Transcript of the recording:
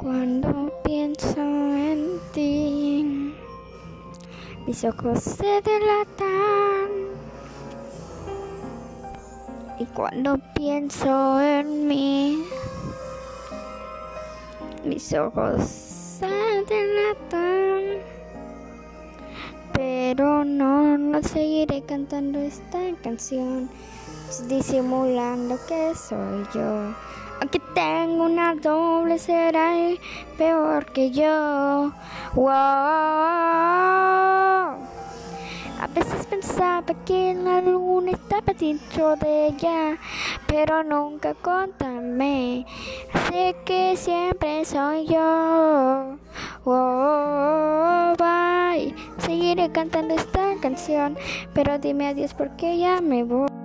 Cuando pienso en ti, mis ojos se dilatan. Y cuando pienso en mí, mis ojos se dilatan. Pero no, no seguiré cantando esta canción, disimulando que soy yo. Aunque tengo una doble, será peor que yo. Wow. A veces pensaba que la luna estaba dentro de ella, pero nunca contame. Sé que siempre soy yo. Wow, bye. Seguiré cantando esta canción, pero dime adiós porque ya me voy.